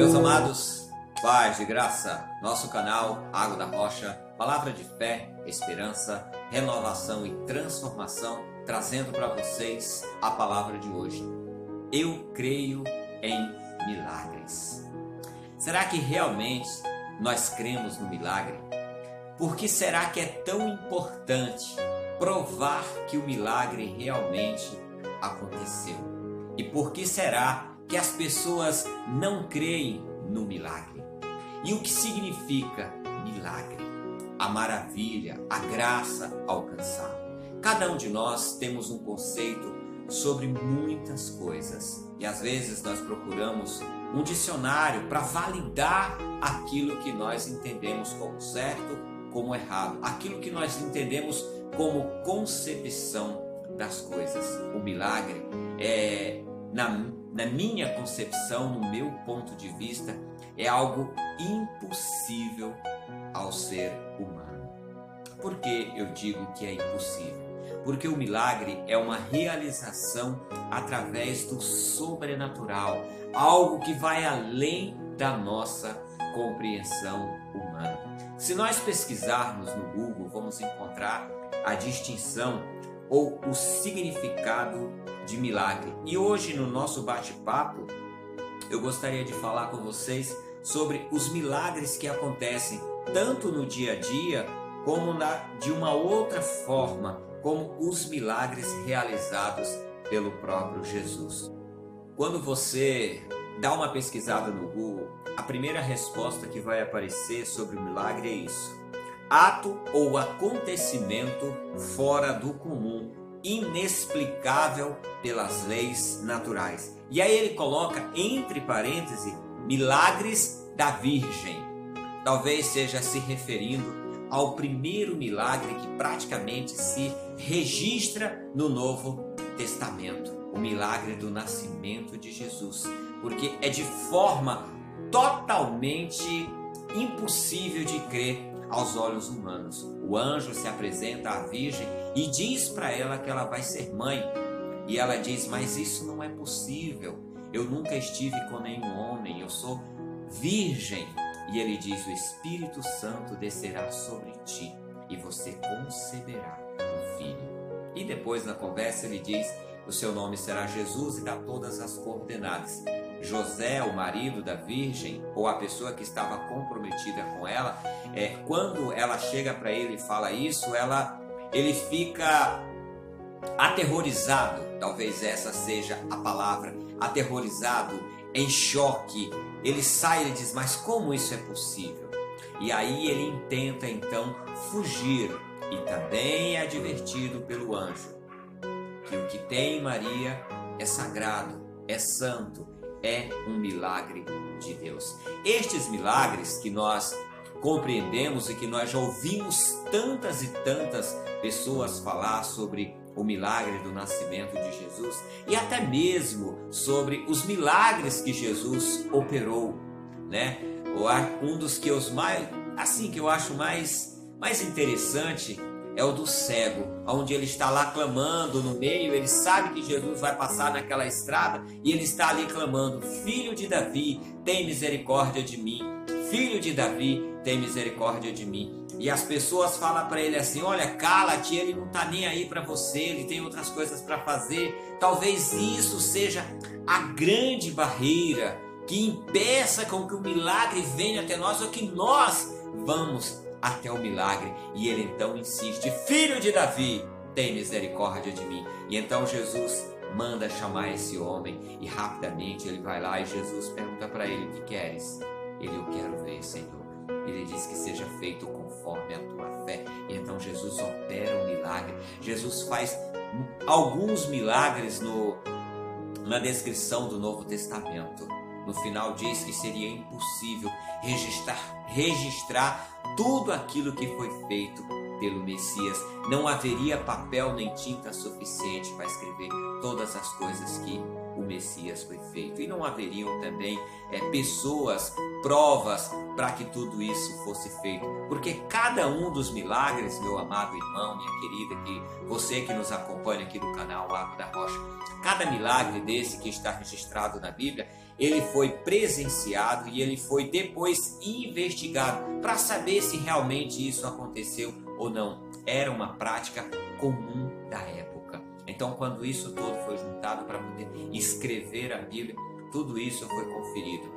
Meus amados, paz de graça, nosso canal Água da Rocha, palavra de fé, esperança, renovação e transformação, trazendo para vocês a palavra de hoje. Eu creio em milagres. Será que realmente nós cremos no milagre? Por que será que é tão importante provar que o milagre realmente aconteceu? E por que será que as pessoas não creem no milagre. E o que significa milagre? A maravilha, a graça alcançada. Cada um de nós temos um conceito sobre muitas coisas e às vezes nós procuramos um dicionário para validar aquilo que nós entendemos como certo, como errado, aquilo que nós entendemos como concepção das coisas. O milagre é na na minha concepção, no meu ponto de vista, é algo impossível ao ser humano. Por que eu digo que é impossível? Porque o milagre é uma realização através do sobrenatural, algo que vai além da nossa compreensão humana. Se nós pesquisarmos no Google, vamos encontrar a distinção ou o significado de milagre. E hoje, no nosso bate-papo, eu gostaria de falar com vocês sobre os milagres que acontecem tanto no dia a dia como na, de uma outra forma, como os milagres realizados pelo próprio Jesus. Quando você dá uma pesquisada no Google, a primeira resposta que vai aparecer sobre o milagre é isso: ato ou acontecimento fora do comum, inexplicável pelas leis naturais. E aí ele coloca entre parênteses milagres da Virgem. Talvez seja se referindo ao primeiro milagre que praticamente se registra no Novo Testamento, o milagre do nascimento de Jesus, porque é de forma totalmente impossível de crer aos olhos humanos. O anjo se apresenta à Virgem e diz para ela que ela vai ser mãe. E ela diz: Mas isso não é possível. Eu nunca estive com nenhum homem, eu sou virgem. E ele diz: O Espírito Santo descerá sobre ti e você conceberá um filho. E depois na conversa ele diz: O seu nome será Jesus e dá todas as coordenadas. José, o marido da virgem, ou a pessoa que estava comprometida com ela, é, quando ela chega para ele e fala isso, ela, ele fica aterrorizado, talvez essa seja a palavra, aterrorizado, em choque. Ele sai e diz: Mas como isso é possível? E aí ele tenta então fugir, e também é advertido pelo anjo que o que tem Maria é sagrado, é santo, é um milagre de Deus. Estes milagres que nós compreendemos e que nós já ouvimos tantas e tantas pessoas falar sobre o milagre do nascimento de Jesus e até mesmo sobre os milagres que Jesus operou, né? Um dos que eu mais assim que eu acho mais mais interessante é o do cego, onde ele está lá clamando no meio, ele sabe que Jesus vai passar naquela estrada e ele está ali clamando: Filho de Davi, tem misericórdia de mim. Filho de Davi, tem misericórdia de mim. E as pessoas falam para ele assim: Olha, cala-te, ele não está nem aí para você, ele tem outras coisas para fazer. Talvez isso seja a grande barreira que impeça com que o milagre venha até nós ou que nós vamos até o milagre. E ele então insiste: Filho de Davi, tem misericórdia de mim. E então Jesus manda chamar esse homem e rapidamente ele vai lá e Jesus pergunta para ele: O que queres? Ele: Eu quero ver, Senhor. Ele diz que seja feito conforme a tua fé. E então Jesus opera um milagre. Jesus faz alguns milagres no, na descrição do Novo Testamento. No final diz que seria impossível registrar, registrar tudo aquilo que foi feito pelo Messias. Não haveria papel nem tinta suficiente para escrever todas as coisas que o Messias foi feito. E não haveriam também é, pessoas, provas para que tudo isso fosse feito. Porque cada um dos milagres, meu amado irmão, minha querida, que você que nos acompanha aqui no canal Água da Rocha, cada milagre desse que está registrado na Bíblia, ele foi presenciado e ele foi depois investigado para saber se realmente isso aconteceu ou não. Era uma prática comum da época. Então, quando isso todo foi juntado para poder escrever a Bíblia, tudo isso foi conferido.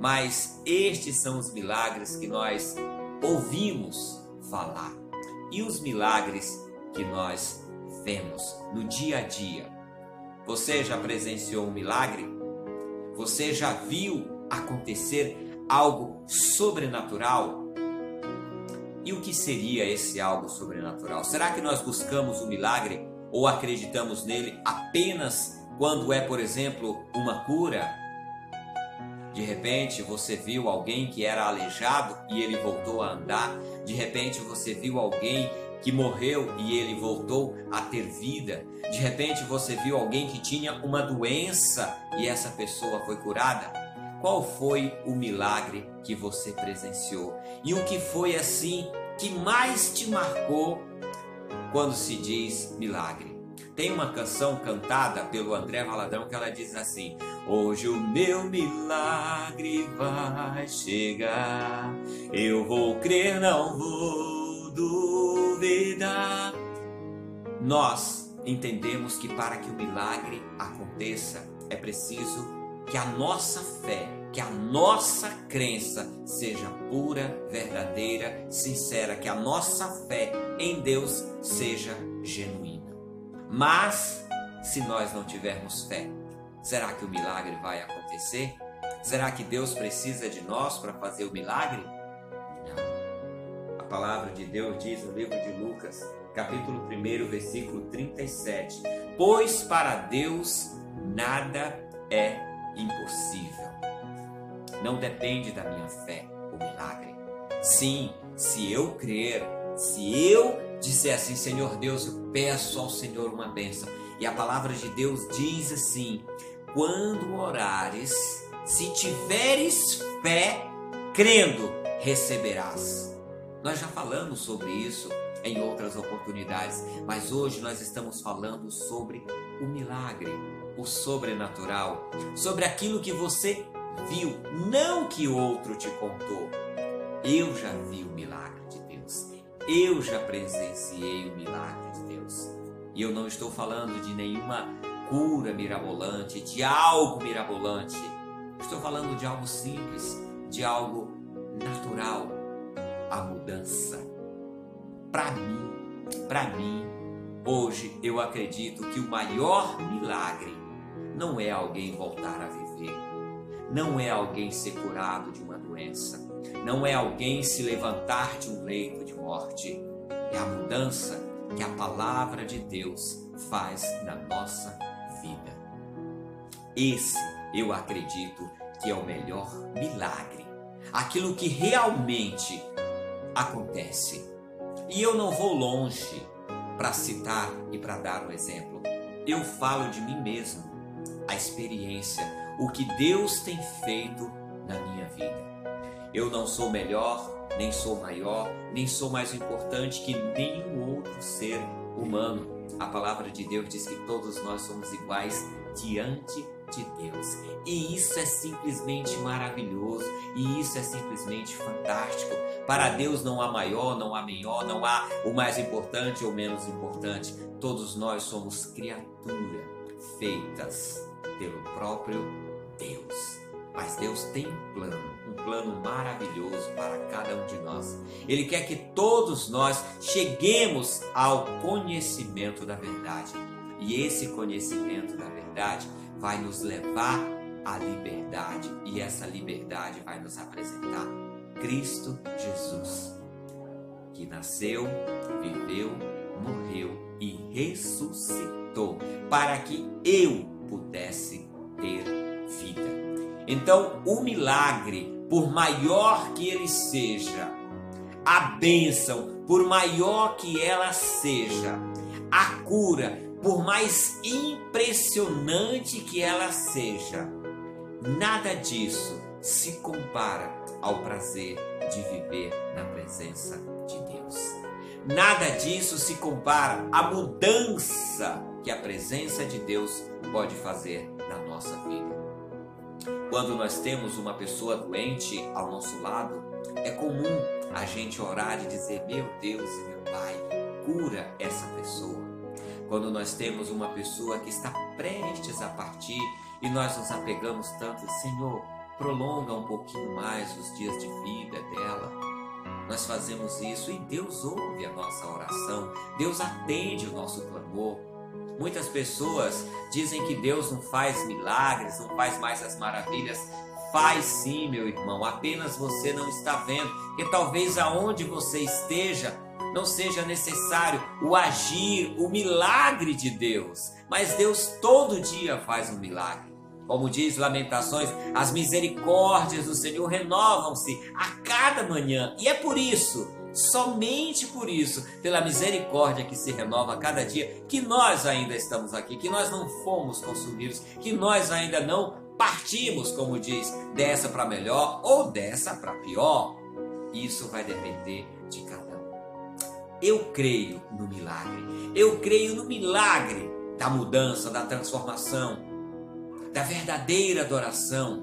Mas estes são os milagres que nós ouvimos falar e os milagres que nós vemos no dia a dia. Você já presenciou um milagre? Você já viu acontecer algo sobrenatural? E o que seria esse algo sobrenatural? Será que nós buscamos o milagre ou acreditamos nele apenas quando é, por exemplo, uma cura? De repente você viu alguém que era aleijado e ele voltou a andar. De repente você viu alguém que morreu e ele voltou a ter vida. De repente você viu alguém que tinha uma doença e essa pessoa foi curada. Qual foi o milagre que você presenciou? E o que foi assim que mais te marcou quando se diz milagre? Tem uma canção cantada pelo André Valadão que ela diz assim: Hoje o meu milagre vai chegar, eu vou crer, não vou duvidar. Nós entendemos que para que o milagre aconteça é preciso que a nossa fé, que a nossa crença seja pura, verdadeira, sincera, que a nossa fé em Deus seja genuína. Mas, se nós não tivermos fé, será que o milagre vai acontecer? Será que Deus precisa de nós para fazer o milagre? Palavra de Deus diz no livro de Lucas, capítulo 1, versículo 37: Pois para Deus nada é impossível. Não depende da minha fé o milagre. Sim, se eu crer, se eu disser assim, Senhor Deus, eu peço ao Senhor uma bênção. E a palavra de Deus diz assim: quando orares, se tiveres fé, crendo, receberás. Nós já falamos sobre isso em outras oportunidades, mas hoje nós estamos falando sobre o milagre o sobrenatural, sobre aquilo que você viu, não que outro te contou. Eu já vi o milagre de Deus. Eu já presenciei o milagre de Deus. E eu não estou falando de nenhuma cura mirabolante, de algo mirabolante. Estou falando de algo simples, de algo natural. A mudança. Para mim, para mim, hoje eu acredito que o maior milagre não é alguém voltar a viver, não é alguém ser curado de uma doença, não é alguém se levantar de um leito de morte. É a mudança que a palavra de Deus faz na nossa vida. Esse eu acredito que é o melhor milagre, aquilo que realmente acontece. E eu não vou longe para citar e para dar um exemplo. Eu falo de mim mesmo a experiência, o que Deus tem feito na minha vida. Eu não sou melhor, nem sou maior, nem sou mais importante que nenhum outro ser humano. A palavra de Deus diz que todos nós somos iguais diante de Deus. E isso é simplesmente maravilhoso, e isso é simplesmente fantástico. Para Deus não há maior, não há menor, não há o mais importante ou menos importante. Todos nós somos criaturas feitas pelo próprio Deus. Mas Deus tem um plano, um plano maravilhoso para cada um de nós. Ele quer que todos nós cheguemos ao conhecimento da verdade. E esse conhecimento da verdade vai nos levar à liberdade. E essa liberdade vai nos apresentar Cristo Jesus, que nasceu, viveu, morreu e ressuscitou para que eu pudesse ter vida. Então, o milagre, por maior que ele seja, a bênção, por maior que ela seja, a cura, por mais impressionante que ela seja, nada disso se compara ao prazer de viver na presença de Deus. Nada disso se compara à mudança que a presença de Deus pode fazer na nossa vida. Quando nós temos uma pessoa doente ao nosso lado, é comum a gente orar e dizer: Meu Deus e meu Pai, cura essa pessoa. Quando nós temos uma pessoa que está prestes a partir e nós nos apegamos tanto, Senhor, prolonga um pouquinho mais os dias de vida dela. Nós fazemos isso e Deus ouve a nossa oração, Deus atende o nosso clamor. Muitas pessoas dizem que Deus não faz milagres, não faz mais as maravilhas. Faz sim, meu irmão, apenas você não está vendo. Que talvez aonde você esteja não seja necessário o agir, o milagre de Deus, mas Deus todo dia faz um milagre. Como diz Lamentações, as misericórdias do Senhor renovam-se a cada manhã. E é por isso, somente por isso, pela misericórdia que se renova a cada dia, que nós ainda estamos aqui, que nós não fomos consumidos, que nós ainda não partimos, como diz, dessa para melhor ou dessa para pior. Isso vai depender de cada. Eu creio no milagre. Eu creio no milagre da mudança, da transformação da verdadeira adoração.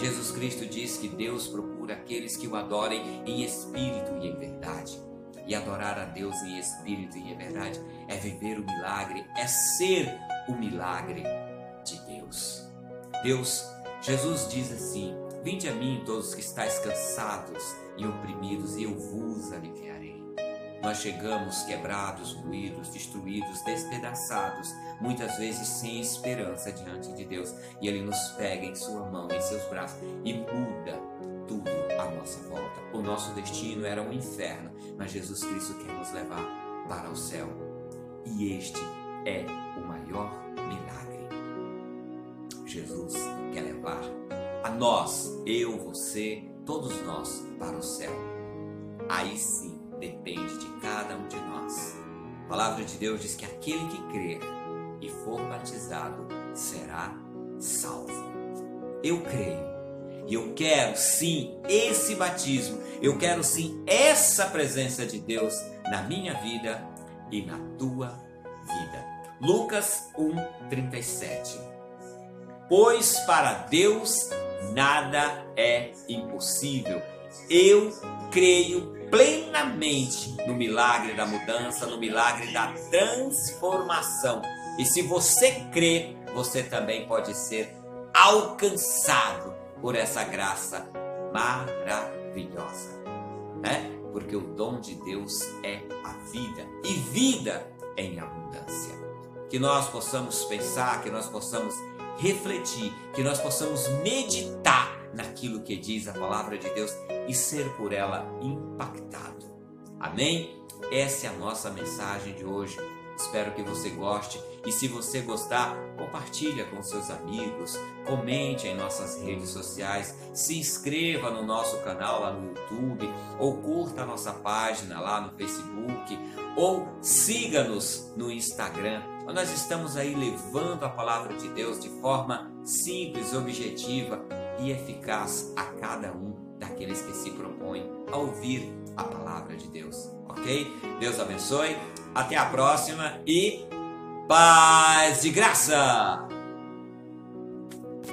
Jesus Cristo diz que Deus procura aqueles que o adorem em espírito e em verdade. E adorar a Deus em espírito e em verdade é viver o milagre, é ser o milagre de Deus. Deus, Jesus diz assim: Vinde a mim todos que estáis cansados e oprimidos, e eu vos aliviarei. Nós chegamos quebrados, ruídos, destruídos, despedaçados, muitas vezes sem esperança diante de Deus. E Ele nos pega em Sua mão, em seus braços e muda tudo à nossa volta. O nosso destino era um inferno, mas Jesus Cristo quer nos levar para o céu. E este é o maior milagre. Jesus quer levar a nós, eu, você, todos nós, para o céu. Aí sim depende de cada um de nós. A palavra de Deus diz que aquele que crer e for batizado será salvo. Eu creio e eu quero sim esse batismo, eu quero sim essa presença de Deus na minha vida e na tua vida. Lucas 1:37. Pois para Deus nada é impossível. Eu creio plenamente no milagre da mudança, no milagre da transformação. E se você crê, você também pode ser alcançado por essa graça maravilhosa, né? Porque o dom de Deus é a vida e vida em abundância. Que nós possamos pensar, que nós possamos refletir, que nós possamos meditar naquilo que diz a palavra de Deus e ser por ela impactado. Amém? Essa é a nossa mensagem de hoje. Espero que você goste e se você gostar, compartilha com seus amigos, comente em nossas redes sociais, se inscreva no nosso canal lá no YouTube ou curta a nossa página lá no Facebook ou siga-nos no Instagram. Nós estamos aí levando a palavra de Deus de forma simples, objetiva e eficaz a cada um daqueles que se propõem a ouvir a palavra de Deus, ok? Deus abençoe, até a próxima e paz e graça!